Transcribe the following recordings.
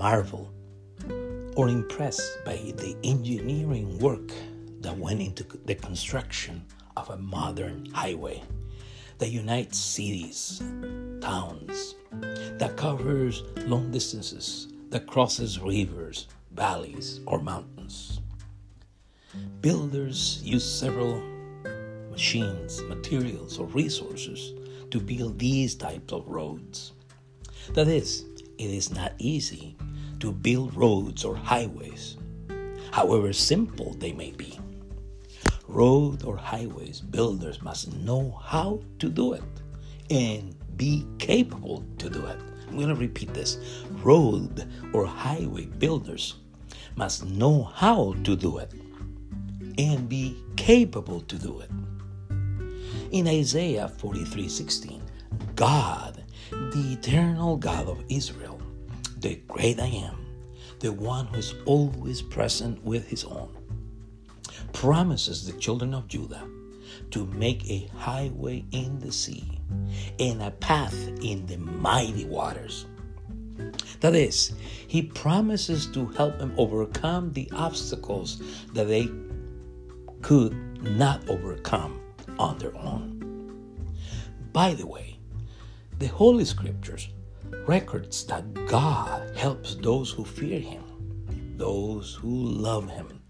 marvel or impressed by the engineering work that went into the construction of a modern highway that unites cities, towns, that covers long distances, that crosses rivers, valleys, or mountains. Builders use several machines, materials, or resources to build these types of roads. That is, it is not easy to build roads or highways, however simple they may be. Road or highways builders must know how to do it and be capable to do it. I'm going to repeat this. Road or highway builders must know how to do it and be capable to do it. In Isaiah 43:16, God, the eternal God of Israel, the great I am, the one who is always present with his own, promises the children of Judah to make a highway in the sea and a path in the mighty waters. That is, he promises to help them overcome the obstacles that they could not overcome on their own. By the way, the Holy Scriptures records that God helps those who fear him, those who love him,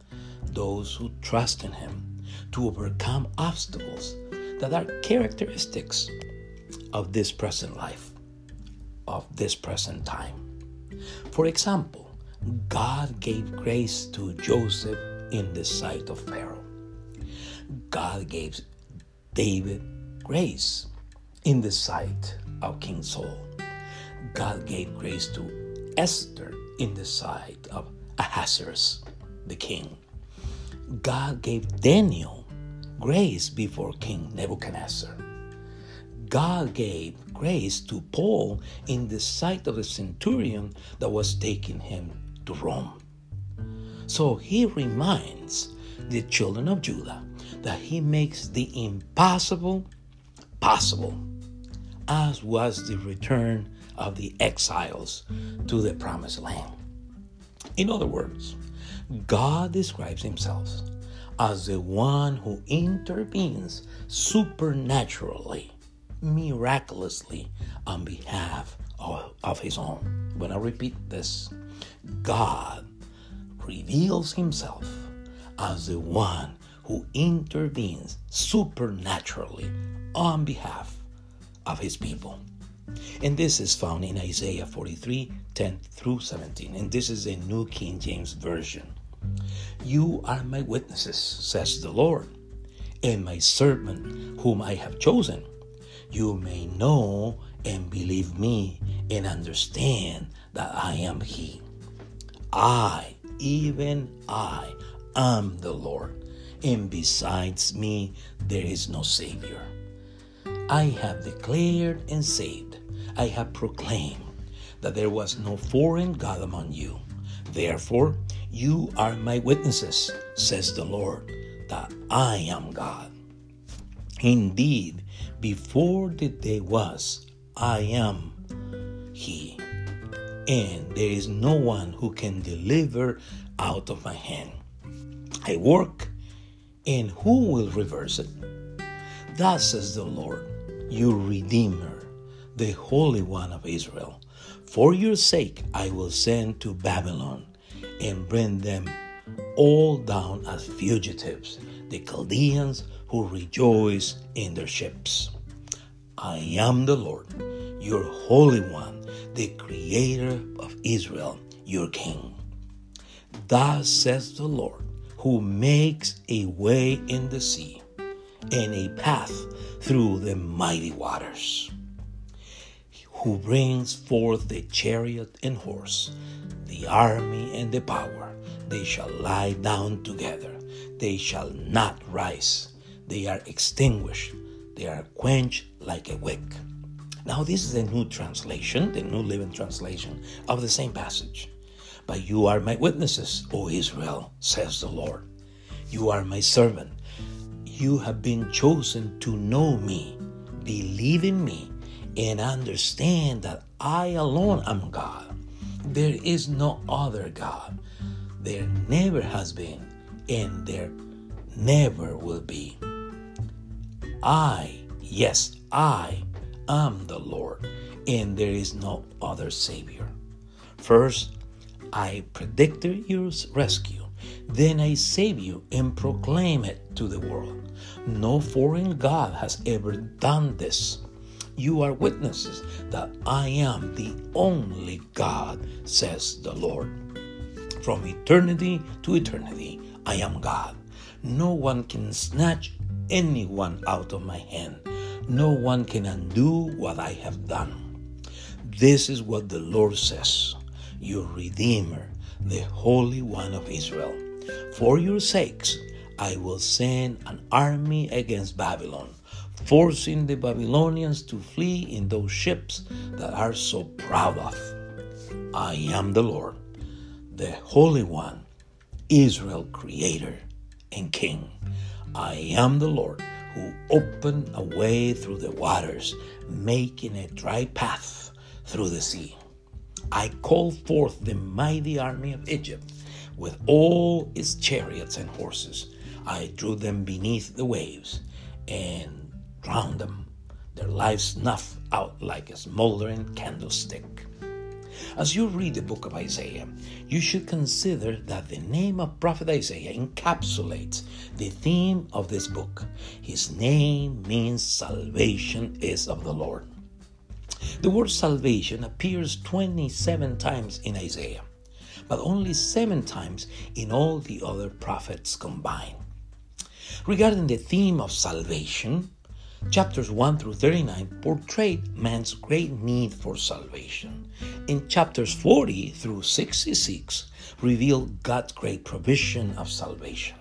those who trust in him to overcome obstacles that are characteristics of this present life, of this present time. For example, God gave grace to Joseph in the sight of Pharaoh. God gave David grace in the sight of King Saul. God gave grace to Esther in the sight of Ahasuerus, the king. God gave Daniel grace before King Nebuchadnezzar. God gave grace to Paul in the sight of the centurion that was taking him to Rome. So he reminds the children of Judah that he makes the impossible possible, as was the return of the exiles to the promised land. In other words, God describes himself as the one who intervenes supernaturally, miraculously on behalf of, of his own. When I repeat this, God reveals himself as the one who intervenes supernaturally on behalf of his people. And this is found in Isaiah 43 10 through 17. And this is a New King James Version. You are my witnesses, says the Lord, and my servant whom I have chosen. You may know and believe me and understand that I am He. I, even I, am the Lord, and besides me there is no Savior. I have declared and saved, I have proclaimed that there was no foreign God among you. Therefore, you are my witnesses, says the Lord, that I am God. Indeed, before the day was, I am He. And there is no one who can deliver out of my hand. I work, and who will reverse it? Thus says the Lord, your Redeemer, the Holy One of Israel. For your sake I will send to Babylon and bring them all down as fugitives, the Chaldeans who rejoice in their ships. I am the Lord, your Holy One, the Creator of Israel, your King. Thus says the Lord, who makes a way in the sea and a path through the mighty waters, who brings forth the chariot and horse, the army and the power. They shall lie down together, they shall not rise. They are extinguished, they are quenched like a wick. Now, this is a new translation, the New Living Translation of the same passage. But you are my witnesses, O Israel, says the Lord. You are my servant. You have been chosen to know me, believe in me, and understand that I alone am God. There is no other God. There never has been, and there never will be. I, yes, I am the Lord, and there is no other Savior. First, I predicted your rescue. Then I save you and proclaim it to the world. No foreign God has ever done this. You are witnesses that I am the only God, says the Lord. From eternity to eternity, I am God. No one can snatch anyone out of my hand. No one can undo what I have done. This is what the Lord says, your Redeemer, the Holy One of Israel. For your sakes, I will send an army against Babylon, forcing the Babylonians to flee in those ships that are so proud of. I am the Lord, the Holy One, Israel Creator and King. I am the Lord who opened a way through the waters, making a dry path through the sea. I called forth the mighty army of Egypt with all its chariots and horses. I drew them beneath the waves and drowned them, their lives snuffed out like a smoldering candlestick. As you read the book of Isaiah, you should consider that the name of Prophet Isaiah encapsulates the theme of this book. His name means salvation is of the Lord. The word salvation appears 27 times in Isaiah, but only seven times in all the other prophets combined. Regarding the theme of salvation, Chapters 1 through 39 portrayed man's great need for salvation. In chapters 40 through 66 reveal God's great provision of salvation.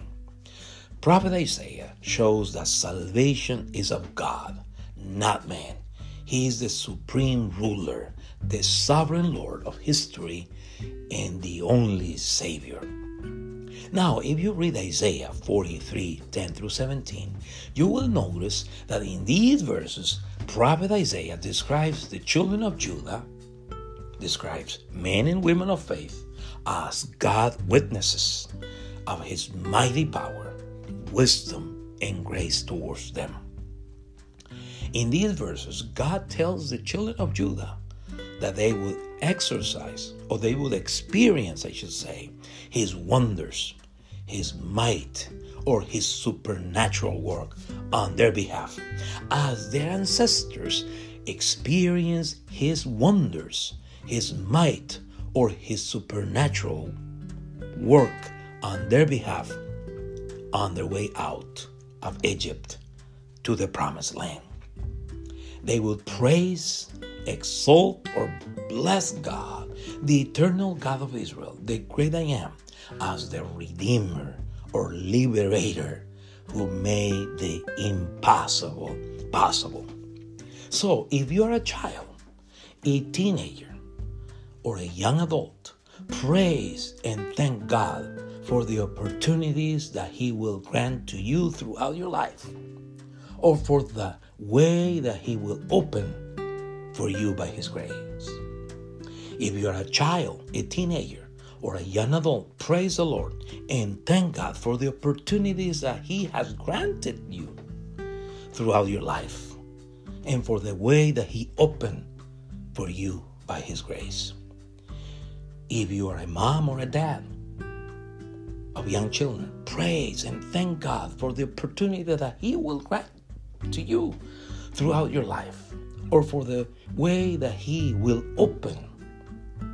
Prophet Isaiah shows that salvation is of God, not man. He is the supreme ruler, the sovereign Lord of history, and the only Savior. Now, if you read Isaiah 43 10 through 17, you will notice that in these verses, Prophet Isaiah describes the children of Judah, describes men and women of faith as God witnesses of his mighty power, wisdom, and grace towards them. In these verses, God tells the children of Judah that they would exercise, or they would experience, I should say, his wonders, his might or his supernatural work on their behalf, as their ancestors experienced his wonders, his might, or his supernatural work on their behalf on their way out of Egypt to the promised land. They will praise, exalt, or bless God, the eternal God of Israel, the great I am, as the Redeemer or Liberator who made the impossible possible. So, if you're a child, a teenager, or a young adult, praise and thank God for the opportunities that He will grant to you throughout your life, or for the way that He will open for you by His grace. If you're a child, a teenager, or a young adult, praise the Lord and thank God for the opportunities that He has granted you throughout your life and for the way that He opened for you by His grace. If you are a mom or a dad of young children, praise and thank God for the opportunity that He will grant to you throughout your life or for the way that He will open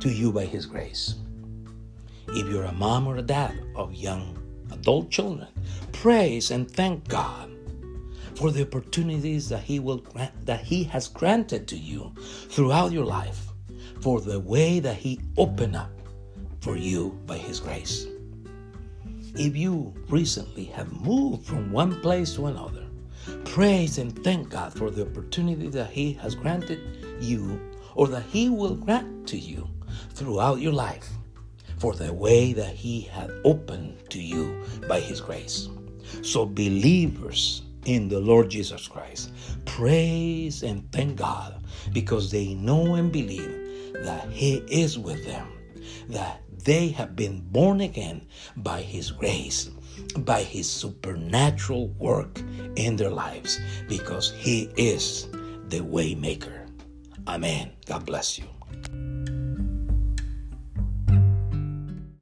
to you by His grace. If you're a mom or a dad of young adult children, praise and thank God for the opportunities that He will grant, that He has granted to you throughout your life, for the way that He opened up for you by His grace. If you recently have moved from one place to another, praise and thank God for the opportunity that He has granted you or that He will grant to you throughout your life for the way that He has opened to you by His grace. So, believers in the Lord Jesus Christ, praise and thank God because they know and believe that He is with them that they have been born again by His grace, by His supernatural work in their lives, because He is the waymaker. Amen. God bless you.